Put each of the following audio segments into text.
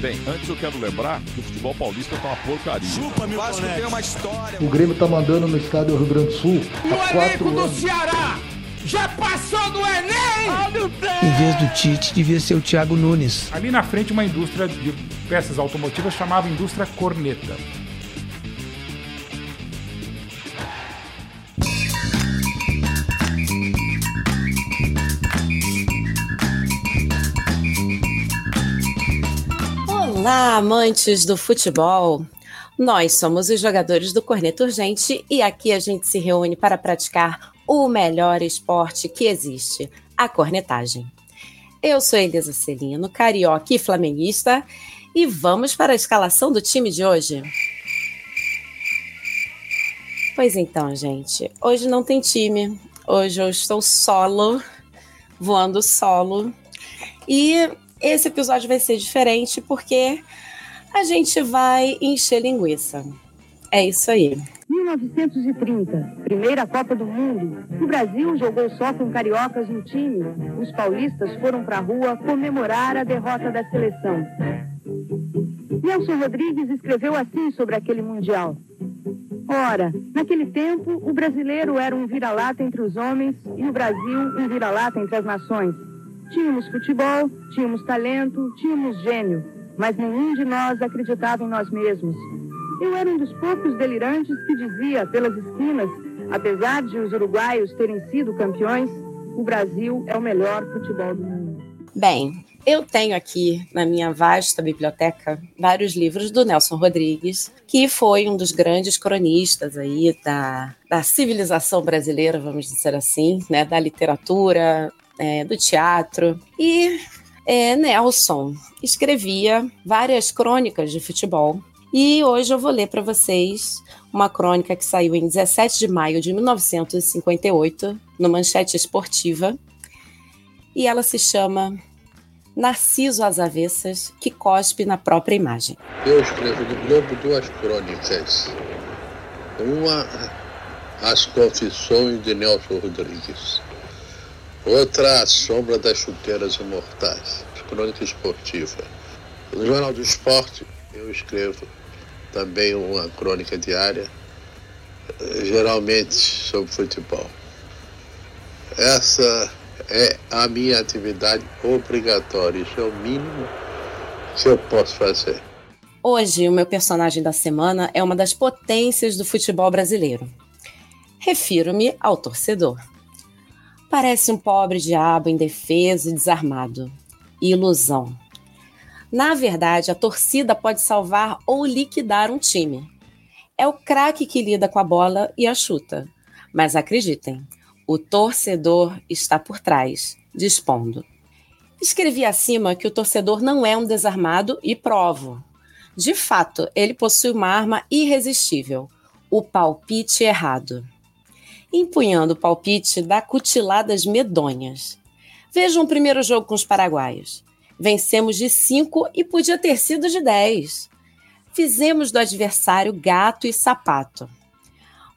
Bem, antes eu quero lembrar que o futebol paulista tá uma porcaria. Chupa, meu Vasco tem uma história. O Grêmio tá mandando no estádio Rio Grande do Sul. O elenco do Ceará já passou do Enem! Em vez do Tite, devia ser o Thiago Nunes. Ali na frente, uma indústria de peças automotivas chamava Indústria Corneta. Olá, amantes do futebol! Nós somos os jogadores do Corneta Urgente e aqui a gente se reúne para praticar o melhor esporte que existe, a cornetagem. Eu sou Elisa Celino, carioca e flamenguista, e vamos para a escalação do time de hoje. Pois então, gente, hoje não tem time. Hoje eu estou solo, voando solo. E esse episódio vai ser diferente porque a gente vai encher linguiça. É isso aí. 1930, primeira Copa do Mundo. O Brasil jogou só com cariocas no time. Os paulistas foram para a rua comemorar a derrota da seleção. Nelson Rodrigues escreveu assim sobre aquele Mundial. Ora, naquele tempo, o brasileiro era um vira-lata entre os homens e o Brasil um vira-lata entre as nações. Tínhamos futebol, tínhamos talento, tínhamos gênio, mas nenhum de nós acreditava em nós mesmos. Eu era um dos poucos delirantes que dizia pelas esquinas, apesar de os uruguaios terem sido campeões, o Brasil é o melhor futebol do mundo. Bem, eu tenho aqui na minha vasta biblioteca vários livros do Nelson Rodrigues, que foi um dos grandes cronistas aí da, da civilização brasileira, vamos dizer assim, né, da literatura, é, do teatro. E é, Nelson escrevia várias crônicas de futebol. E hoje eu vou ler para vocês uma crônica que saiu em 17 de maio de 1958, no Manchete Esportiva. E ela se chama Narciso às Avessas, que cospe na própria imagem. Eu escrevo no Globo duas crônicas. Uma, As Confissões de Nelson Rodrigues. Outra, A Sombra das Chuteiras Imortais, crônica esportiva. No Jornal do Esporte, eu escrevo também uma crônica diária, geralmente sobre futebol. Essa é a minha atividade obrigatória, isso é o mínimo que eu posso fazer. Hoje, o meu personagem da semana é uma das potências do futebol brasileiro. Refiro-me ao torcedor. Parece um pobre diabo indefeso e desarmado. Ilusão. Na verdade, a torcida pode salvar ou liquidar um time. É o craque que lida com a bola e a chuta. Mas acreditem, o torcedor está por trás, dispondo. Escrevi acima que o torcedor não é um desarmado e provo. De fato, ele possui uma arma irresistível: o palpite errado empunhando o palpite, dá cutiladas medonhas. Vejam o primeiro jogo com os paraguaios. Vencemos de 5 e podia ter sido de 10. Fizemos do adversário gato e sapato.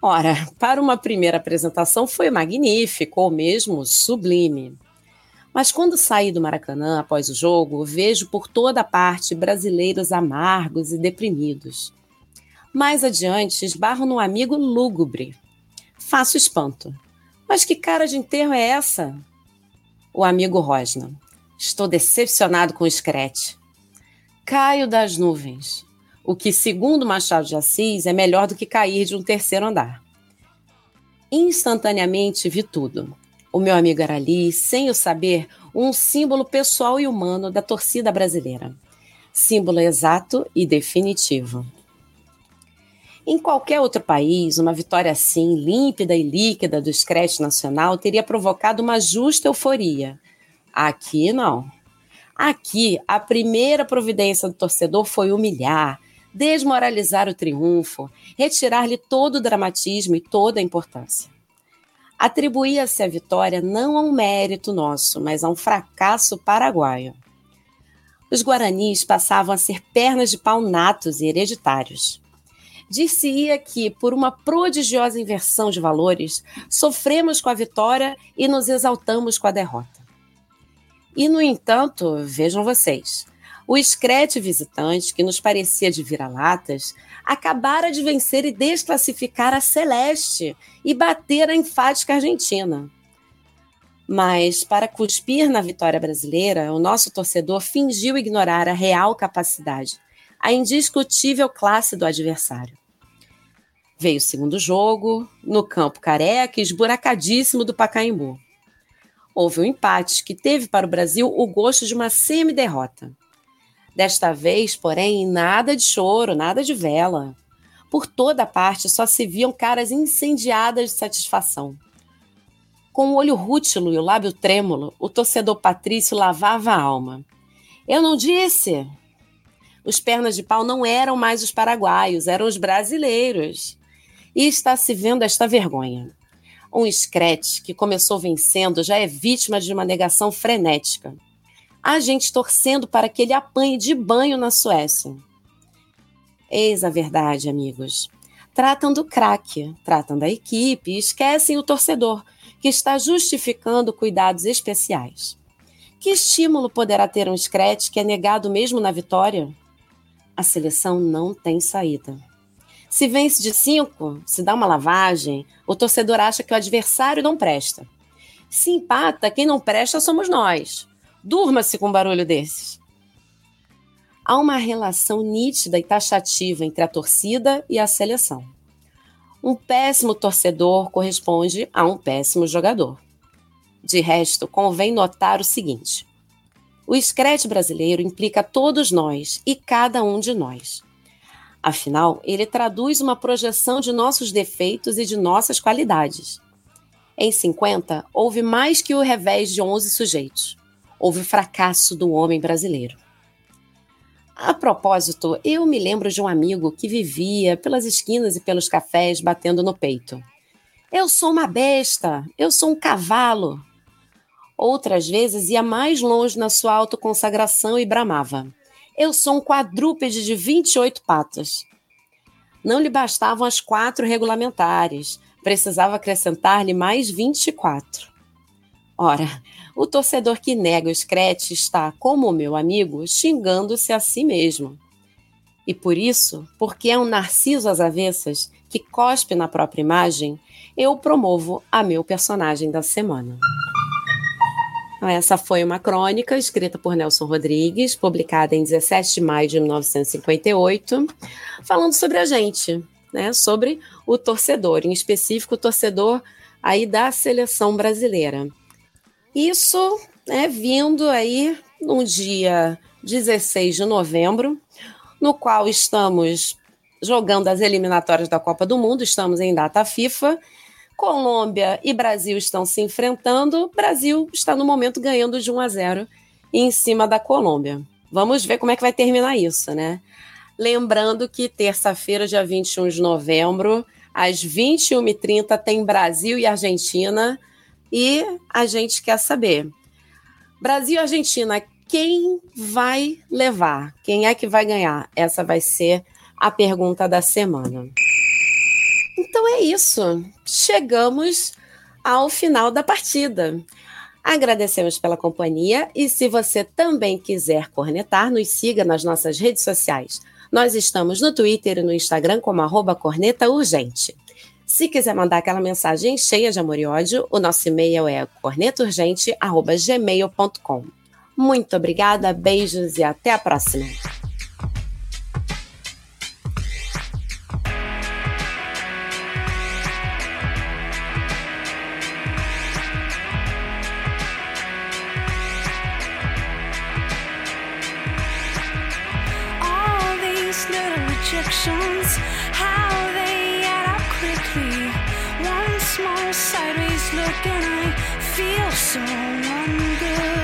Ora, para uma primeira apresentação foi magnífico, ou mesmo sublime. Mas quando saí do Maracanã após o jogo, vejo por toda parte brasileiros amargos e deprimidos. Mais adiante, esbarro num amigo lúgubre, Faço espanto. Mas que cara de enterro é essa? O amigo Rosna. Estou decepcionado com o Screte. Caio das nuvens. O que, segundo Machado de Assis, é melhor do que cair de um terceiro andar. Instantaneamente vi tudo. O meu amigo era ali, sem o saber, um símbolo pessoal e humano da torcida brasileira. Símbolo exato e definitivo. Em qualquer outro país, uma vitória assim, límpida e líquida do Scratch Nacional teria provocado uma justa euforia. Aqui não. Aqui, a primeira providência do torcedor foi humilhar, desmoralizar o triunfo, retirar-lhe todo o dramatismo e toda a importância. Atribuía-se a vitória não a um mérito nosso, mas a um fracasso paraguaio. Os guaranis passavam a ser pernas de pau natos e hereditários dir-se-ia que, por uma prodigiosa inversão de valores, sofremos com a vitória e nos exaltamos com a derrota. E, no entanto, vejam vocês, O Screte visitante, que nos parecia de vira-latas, acabara de vencer e desclassificar a Celeste e bater a enfática Argentina. Mas, para cuspir na vitória brasileira, o nosso torcedor fingiu ignorar a real capacidade, a indiscutível classe do adversário. Veio o segundo jogo, no campo careca esburacadíssimo do Pacaembu. Houve um empate que teve para o Brasil o gosto de uma semi-derrota. Desta vez, porém, nada de choro, nada de vela. Por toda parte só se viam caras incendiadas de satisfação. Com o olho rútilo e o lábio trêmulo, o torcedor Patrício lavava a alma. Eu não disse! Os pernas de pau não eram mais os paraguaios, eram os brasileiros. E está se vendo esta vergonha. Um Scratch que começou vencendo já é vítima de uma negação frenética a gente torcendo para que ele apanhe de banho na Suécia. Eis a verdade, amigos. Tratam do craque, tratam da equipe e esquecem o torcedor, que está justificando cuidados especiais. Que estímulo poderá ter um Scratch que é negado mesmo na vitória? A seleção não tem saída. Se vence de cinco, se dá uma lavagem, o torcedor acha que o adversário não presta. Se empata, quem não presta somos nós. Durma-se com um barulho desses. Há uma relação nítida e taxativa entre a torcida e a seleção. Um péssimo torcedor corresponde a um péssimo jogador. De resto, convém notar o seguinte: o escrete brasileiro implica todos nós e cada um de nós. Afinal, ele traduz uma projeção de nossos defeitos e de nossas qualidades. Em 50, houve mais que o revés de 11 sujeitos houve fracasso do homem brasileiro. A propósito, eu me lembro de um amigo que vivia pelas esquinas e pelos cafés batendo no peito. Eu sou uma besta, eu sou um cavalo. Outras vezes ia mais longe na sua autoconsagração e bramava. Eu sou um quadrúpede de 28 patas. Não lhe bastavam as quatro regulamentares, precisava acrescentar-lhe mais 24. Ora, o torcedor que nega o Scratch está, como meu amigo, xingando-se a si mesmo. E por isso, porque é um narciso às avessas que cospe na própria imagem, eu promovo a meu personagem da semana. Essa foi uma crônica escrita por Nelson Rodrigues, publicada em 17 de maio de 1958, falando sobre a gente, né? sobre o torcedor, em específico o torcedor aí da seleção brasileira. Isso é vindo aí no dia 16 de novembro, no qual estamos jogando as eliminatórias da Copa do Mundo, estamos em data FIFA. Colômbia e Brasil estão se enfrentando. Brasil está no momento ganhando de 1 a 0 em cima da Colômbia. Vamos ver como é que vai terminar isso, né? Lembrando que terça-feira, dia 21 de novembro, às 21h30, tem Brasil e Argentina e a gente quer saber: Brasil e Argentina, quem vai levar? Quem é que vai ganhar? Essa vai ser a pergunta da semana. Então é isso. Chegamos ao final da partida. Agradecemos pela companhia e se você também quiser cornetar, nos siga nas nossas redes sociais. Nós estamos no Twitter e no Instagram como arroba corneta urgente. Se quiser mandar aquela mensagem cheia de amor e ódio, o nosso e-mail é cornetourgente.gmail.com. Muito obrigada, beijos e até a próxima! How sideways look and I feel so ungood.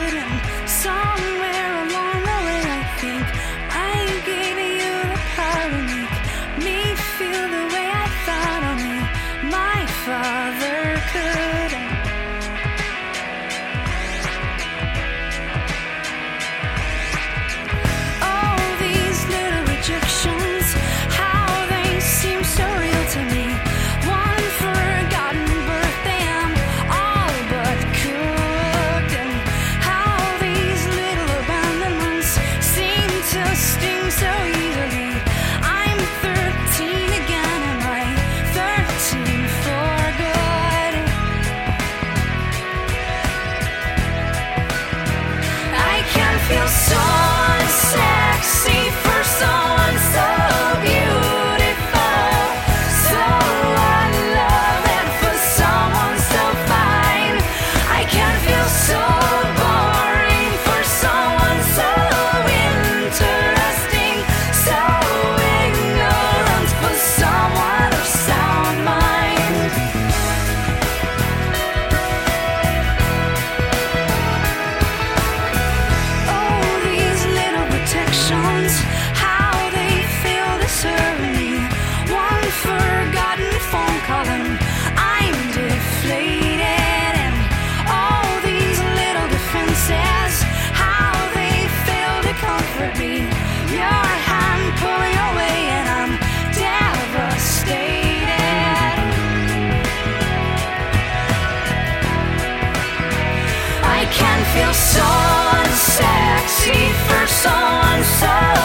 sorry